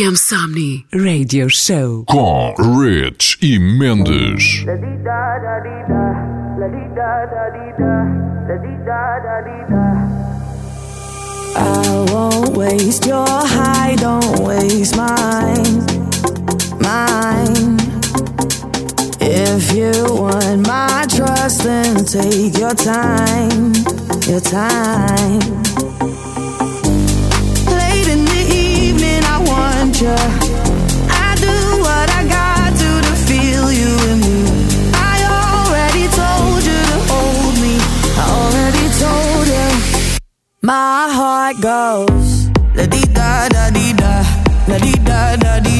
RFM Somni Radio Show com Rich e Mendes. I won't waste your high, don't waste mine, mine. If you want my trust, then take your time, your time. My heart goes la di da da di da, la di da da di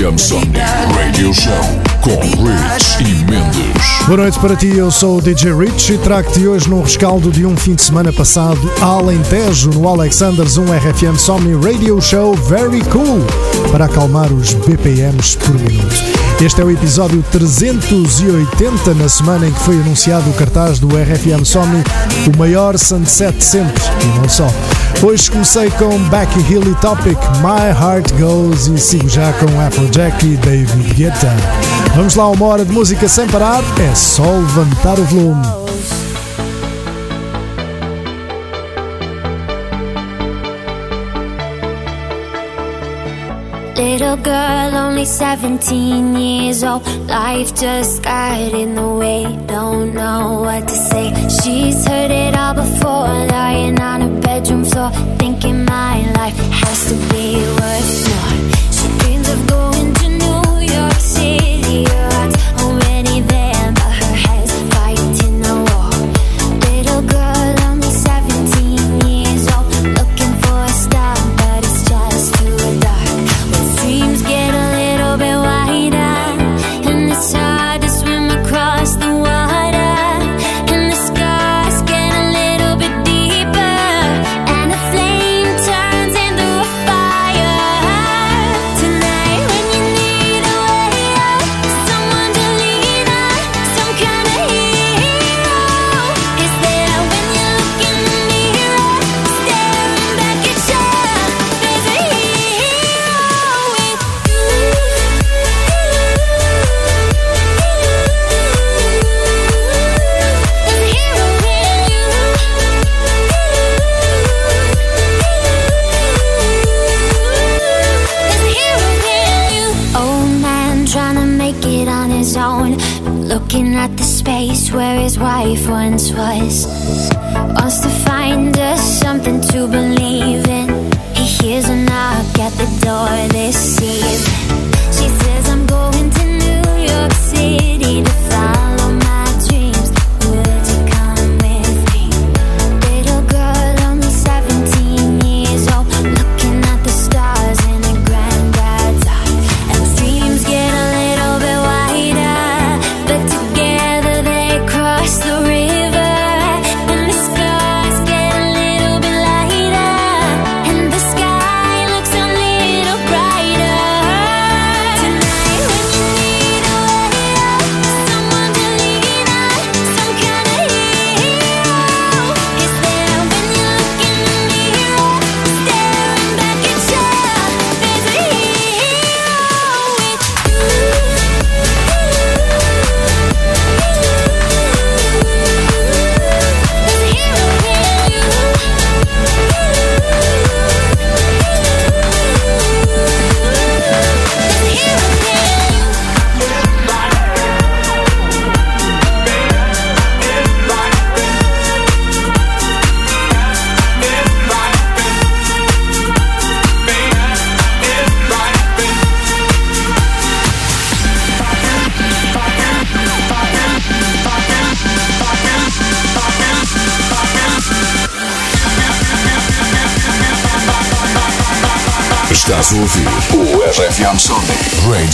RFM Somni Radio Show com Rich e Mendes. Boa noite para ti, eu sou o DJ Rich e trago-te hoje no rescaldo de um fim de semana passado a Alentejo, no Alexander's, um RFM Somni Radio Show Very Cool, para acalmar os BPMs por minuto. Este é o episódio 380, na semana em que foi anunciado o cartaz do RFM Somni, o maior sunset de sempre, e não só. Hoje comecei com Becky e Topic, My Heart Goes, e sigo já com Afrojack e David Guetta. Vamos lá, uma hora de música sem parar, é só levantar o volume. Little girl, only 17 years old. Life just got in the way, don't know what to say. She's heard it all before, lying on her bedroom floor, thinking my life has to be worth more. She dreams of going to New York City,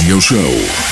Radio Show.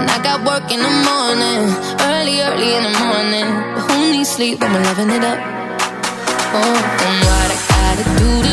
And I got work in the morning, early, early in the morning. But who needs sleep when we're loving it up? Oh, and what I gotta do to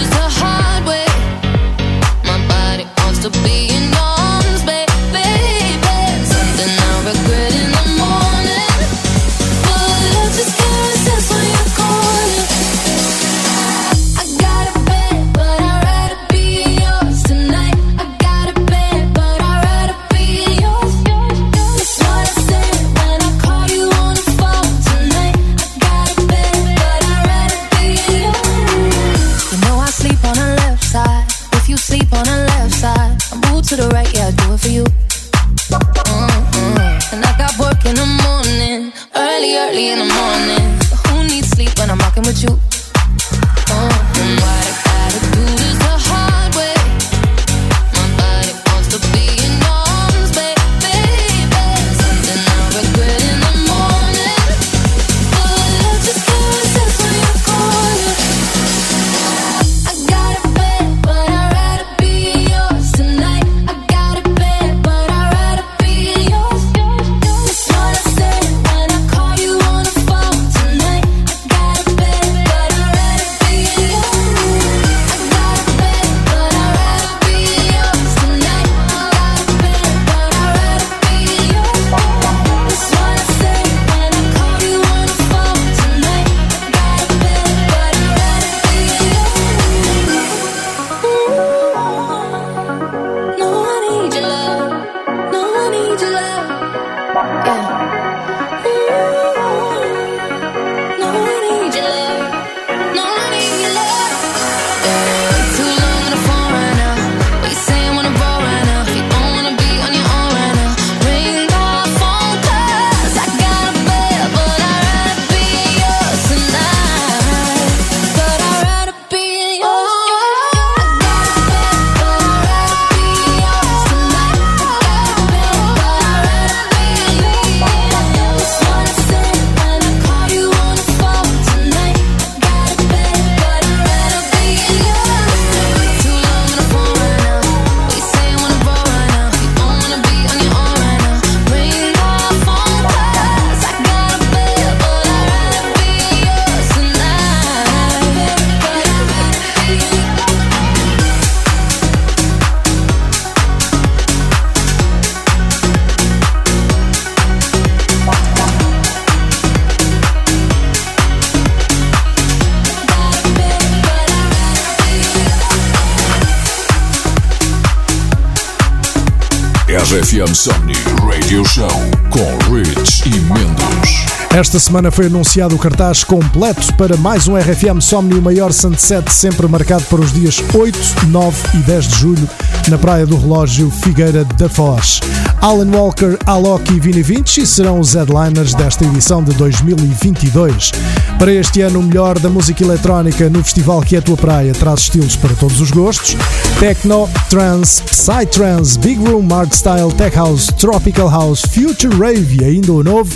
Esta semana foi anunciado o cartaz completo para mais um RFM Somni, o maior sunset sempre marcado para os dias 8, 9 e 10 de julho na Praia do Relógio Figueira da Foz. Alan Walker, Alok e Vini Vinci serão os headliners desta edição de 2022. Para este ano, o melhor da música eletrónica no festival que é a tua praia traz estilos para todos os gostos: techno, trance, psytrance, big room, art style, tech house, tropical house, future rave e ainda o novo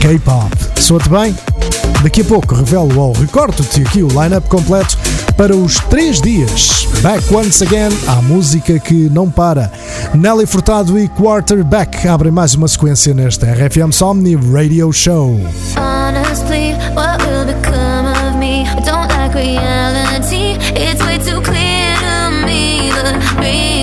K-pop. Soa-te bem? Daqui a pouco revelo ao recorte-te aqui o line-up completo para os 3 dias. Back once again à música que não para. Nelly Furtado e Quarterback abrem mais uma sequência nesta RFM Somni Radio Show. Honestly, what will become of me? I don't like reality, it's way too clear to me. The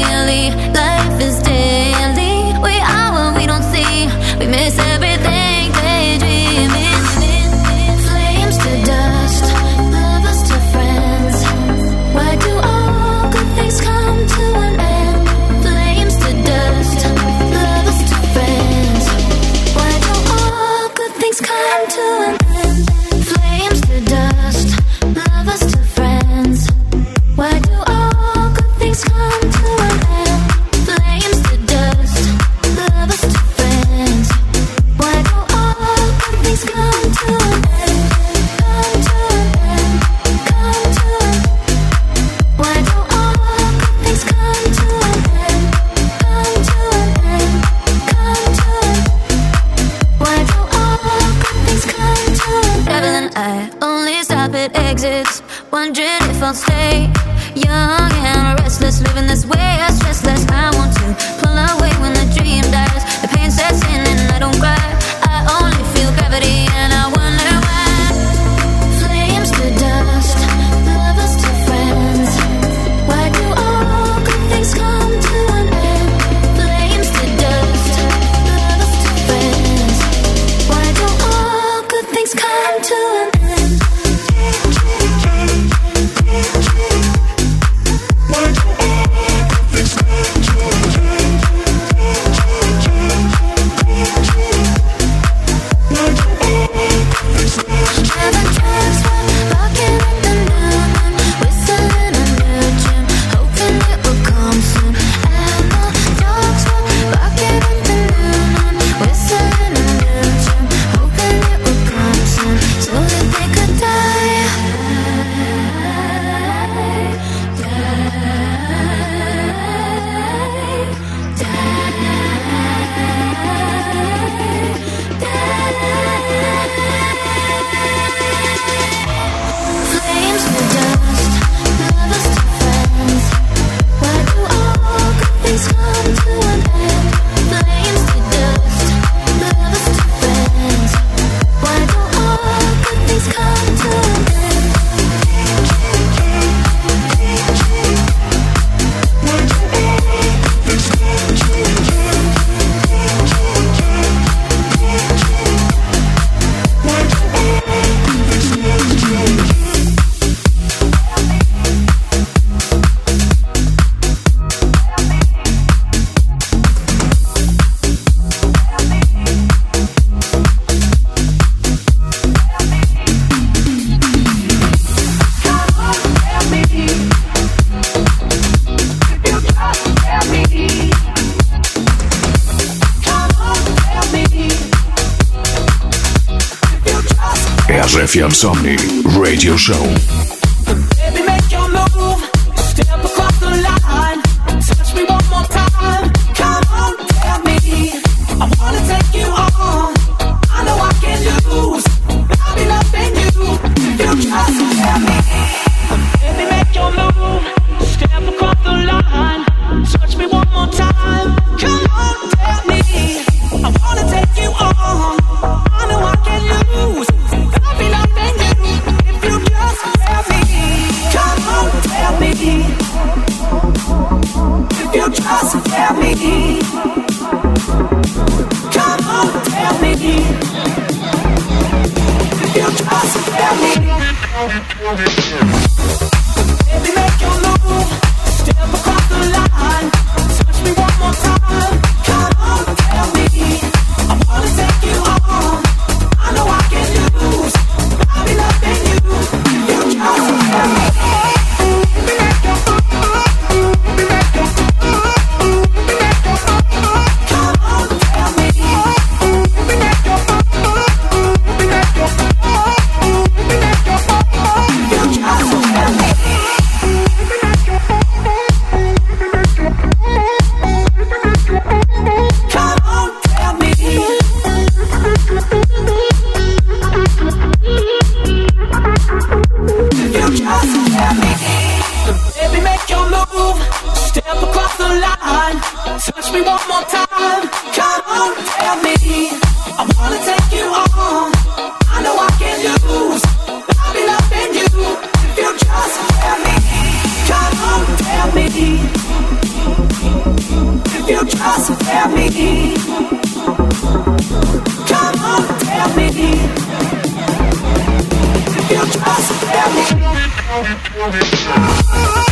Steffi Absomni Radio Show. Tell me, come on, tell me. If you trust, tell me.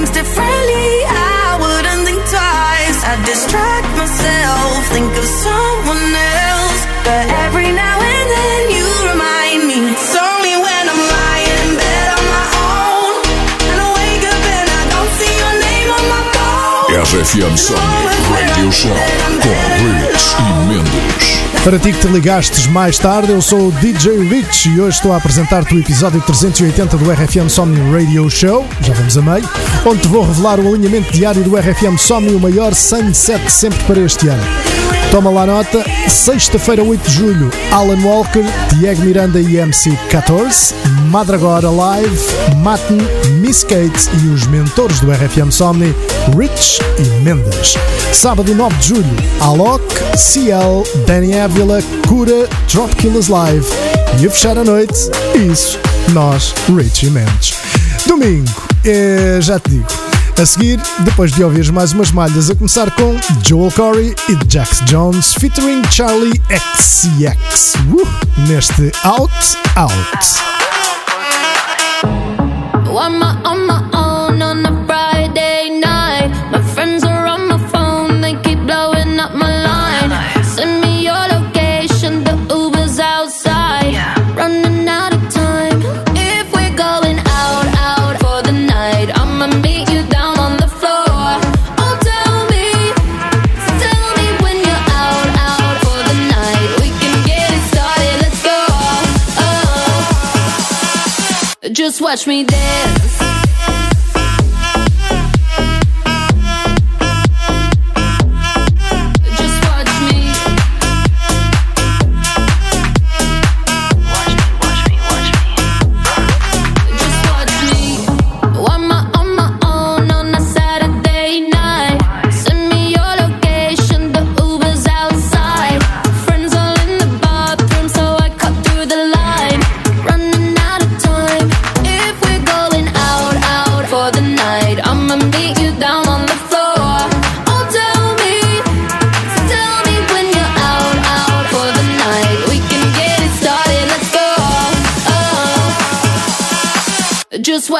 things differently, I wouldn't think twice. I'd try. FM Somni Radio Show com Rich e Mendes. Para ti que te ligastes mais tarde, eu sou o DJ Rich e hoje estou a apresentar-te o episódio 380 do RFM Somni Radio Show, já vamos a meio, onde te vou revelar o alinhamento diário do RFM Somni, o maior sunset sempre para este ano. Toma lá nota, sexta-feira 8 de julho, Alan Walker, Diego Miranda e MC 14, Madragora Live, Matin, Miss Kate e os mentores do RFM Somni Rich e Mendes. Sábado 9 de julho, Alok, Ciel, Danny Avila, Cura, Drop Killers Live. E a fechar a noite, isso, nós, Rich e Mendes. Domingo, eh, já te digo. A seguir, depois de ouvir mais umas malhas, a começar com Joel Corey e Jack Jones featuring Charlie XCX. Uh, neste Out Out. Out. watch me dance.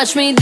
watch me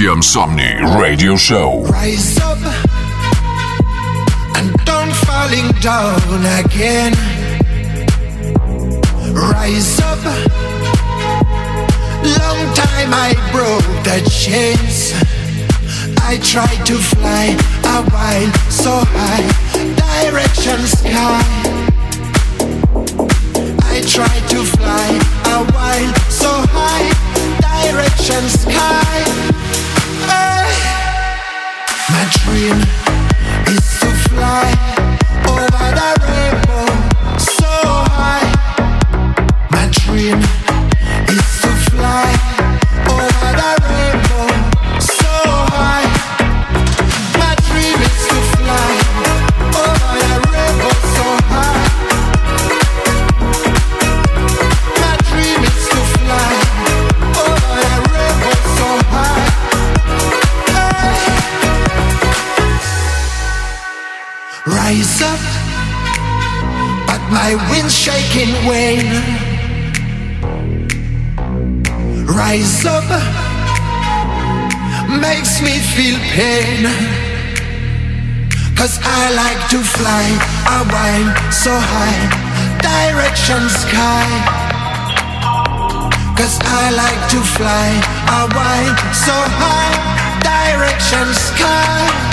FM Somni Radio Show. Rise up and don't falling down again. Rise up. Long time I broke the chains. I tried to fly a while so high, direction sky. I tried to fly a while so high direction sky my dream is to fly. rise up makes me feel pain. Cause I like to fly, I wind so high, direction sky. Cause I like to fly, I wind so high, direction sky.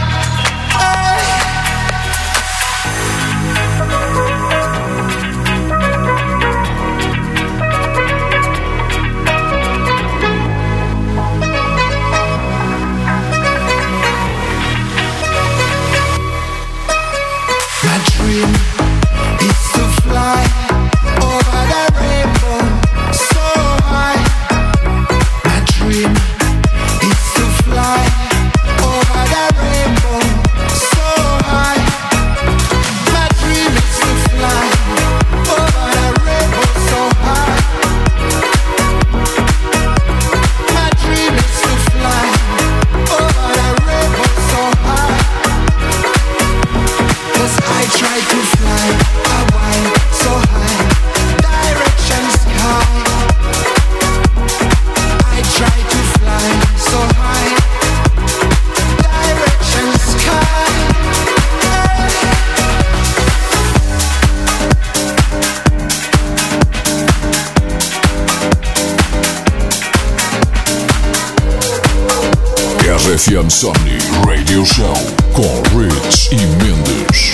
FM Somni Radio Show com Ritz e Mendes.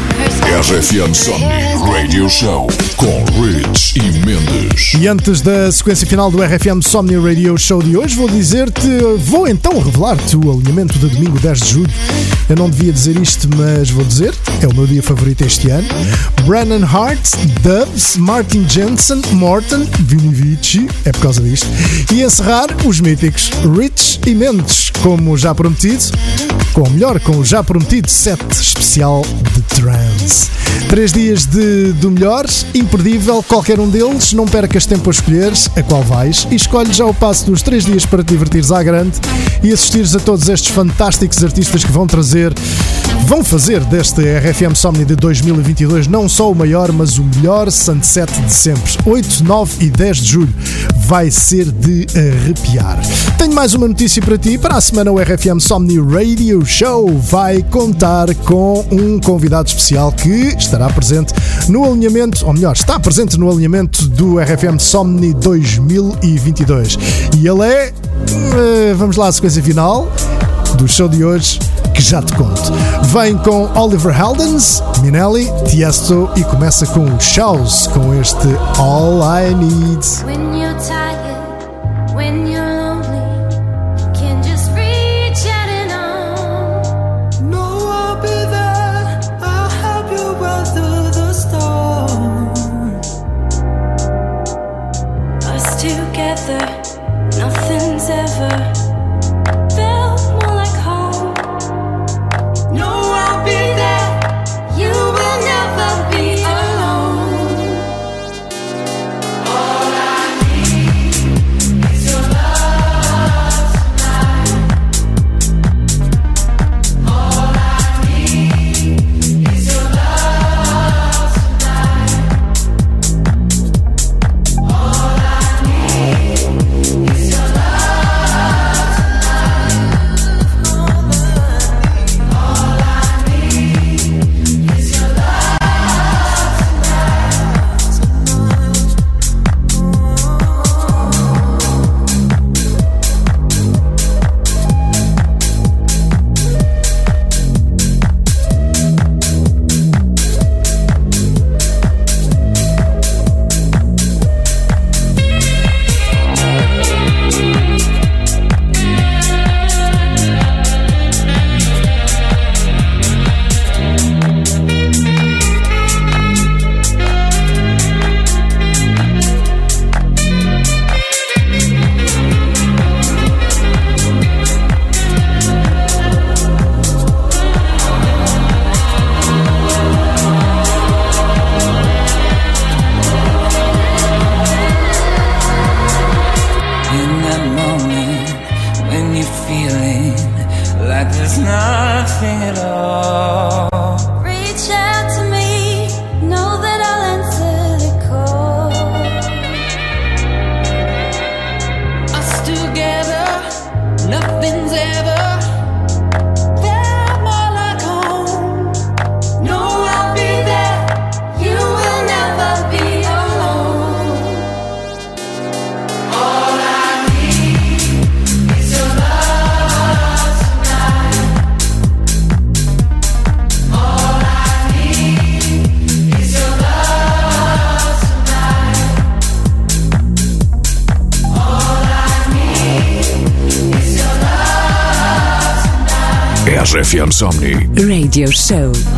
RFM Somni Radio Show com Rich e Mendes. E antes da sequência final do RFM Somni Radio Show de hoje, vou dizer-te, vou então revelar-te o alinhamento de domingo 10 de julho. Eu não devia dizer isto, mas vou dizer, é o meu dia favorito este ano. Brennan Hart, Dubs, Martin Jensen, Morton, Vini Vici, é por causa disto. E encerrar os míticos Rich e Mendes, como já prometido, com melhor, com o já prometido set especial de Três dias de, do melhor, imperdível, qualquer um deles, não percas tempo a escolheres a qual vais e escolhe já o passo dos três dias para te divertires à grande e assistires a todos estes fantásticos artistas que vão trazer vão fazer deste RFM Somni de 2022 não só o maior, mas o melhor sunset de sempre. 8, 9 e 10 de julho. Vai ser de arrepiar. Tenho mais uma notícia para ti. Para a semana, o RFM Somni Radio Show vai contar com um convidado especial que estará presente no alinhamento, ou melhor, está presente no alinhamento do RFM Somni 2022. E ele é. eh, Vamos lá à sequência final do show de hoje que já te conto. Vem com Oliver Heldens, Minelli, Tiesto e começa com Shows com este All I Need. Radio Show.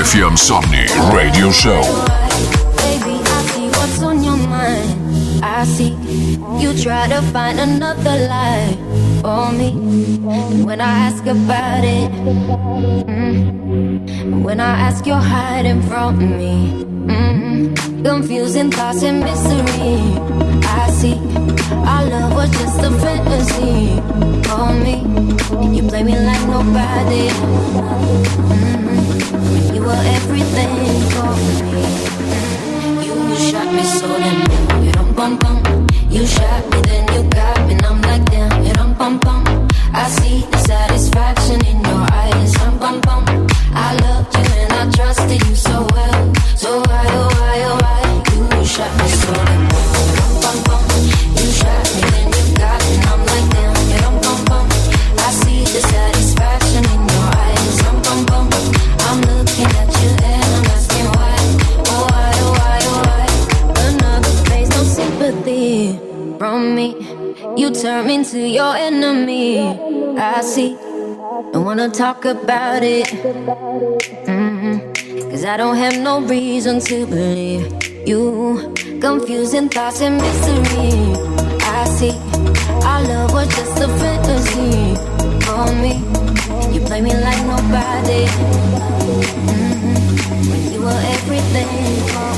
RFM Somni Radio Show. Baby, I see what's on your mind. I see you try to find another for me. When I ask about it, mm, when I ask, you're hiding from me. Mm, confusing thoughts and mystery fantasy. Our love was just a fantasy. Call me, you play me like nobody. Mm-hmm. You were everything for me. Mm-hmm. You shot me so damn. Rum bum bum. You shot me, then you got me, and I'm like damn. Rum bum bum. I see the satisfaction in your eyes. Rum bum bum. I loved you and I trusted you so well. turn into your enemy. I see. Don't wanna talk about it. Mm-hmm. Cause I don't have no reason to believe you. Confusing thoughts and mystery. I see. Our love was just a fantasy for me. You play me like nobody. Mm-hmm. When you were everything for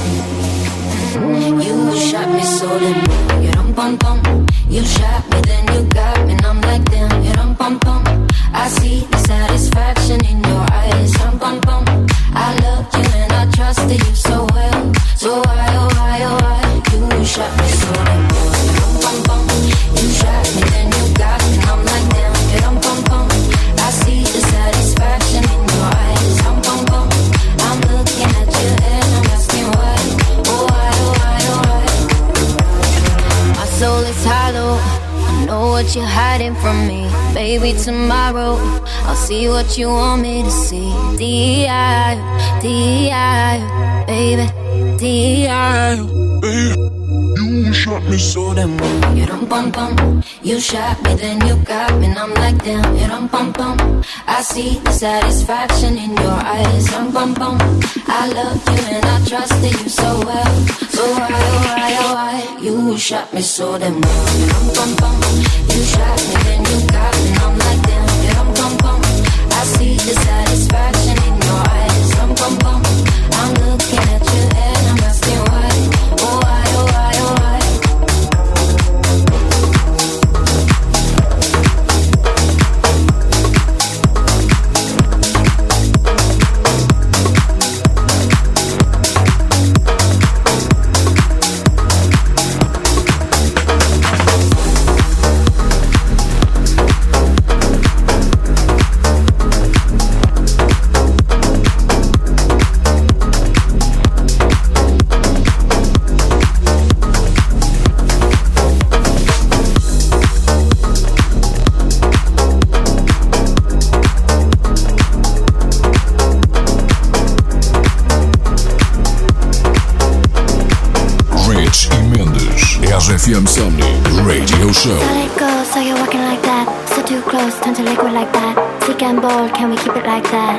me. You shot me so limp. You dum bum bum. You shot me, then you got me, and I'm like, damn, you dum pum pum. I see the satisfaction in your eyes, dum pum pum. I love Maybe tomorrow I'll see what you want me to see. D.I. D.I. baby. D.I. You shot me so damn well. You don't bum bum. You shot me, then you got me, and I'm like damn. You don't bum bum. I see the satisfaction in your eyes. I'm bum bum. I love you and I trusted you so well. So why, oh why, oh why? You shot me so damn well. You don't bum bum. You shot me, then you got me, and I'm like damn. You don't bum bum. I see the satisfaction in your eyes. I'm bum bum. RFM Somni Radio Show. Let it go, so you're walking like that. So too close, turn to liquid like that. Sick and bold, can we keep it like that?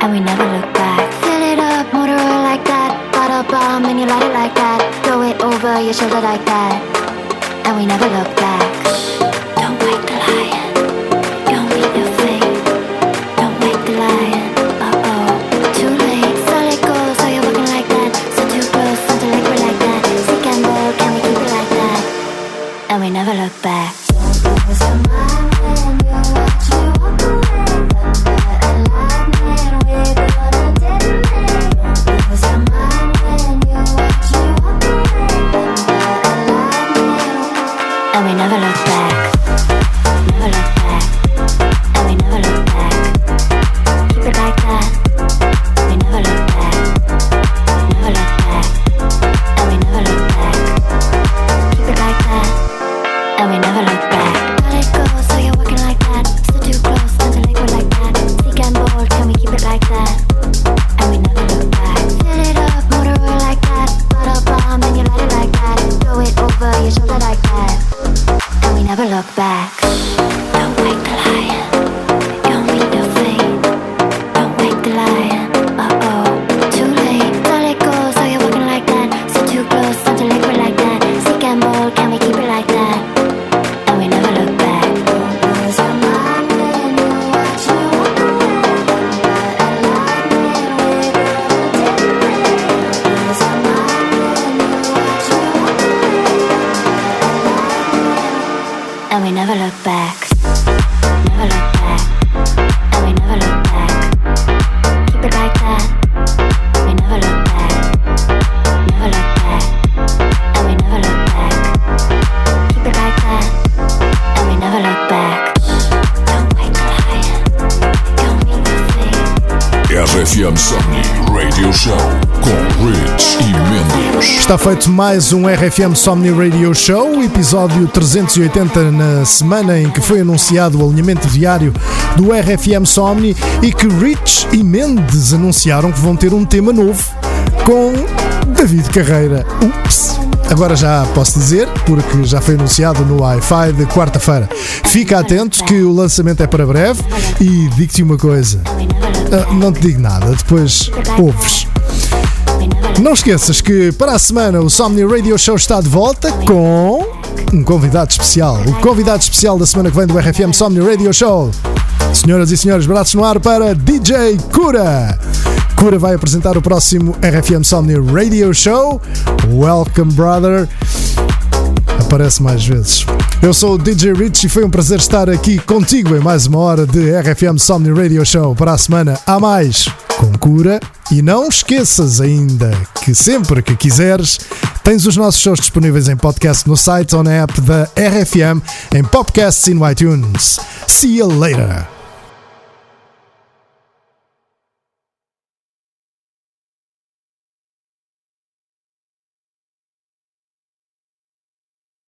And we never look back. Fill it up, motor oil like that. Bottle bomb, and you light it like that. Throw it over your shoulder like that. And we never look back. And we never look back. Never look back. And we never look back. Keep it like that. We never look back. Never look back. And we never look back. Keep it like that. And we never look back. RFM Somni Radio Show. Com Rich e Mendes. Está feito mais um RFM Somni Radio Show, episódio 380 na semana em que foi anunciado o alinhamento diário do RFM Somni e que Rich e Mendes anunciaram que vão ter um tema novo com David Carreira. Ups! Agora já posso dizer, porque já foi anunciado no Wi-Fi de quarta-feira. Fica atento que o lançamento é para breve e digo-te uma coisa: ah, não te digo nada, depois ouves. Não esqueças que para a semana o Somni Radio Show está de volta com um convidado especial. O convidado especial da semana que vem do RFM Somni Radio Show. Senhoras e senhores, braços no ar para DJ Cura. Cura vai apresentar o próximo RFM Somni Radio Show. Welcome, brother. Aparece mais vezes. Eu sou o DJ Rich e foi um prazer estar aqui contigo em mais uma hora de RFM Somni Radio Show. Para a semana há mais com cura. E não esqueças ainda que sempre que quiseres, tens os nossos shows disponíveis em podcast no site ou na app da RFM, em podcasts e no iTunes. See you later!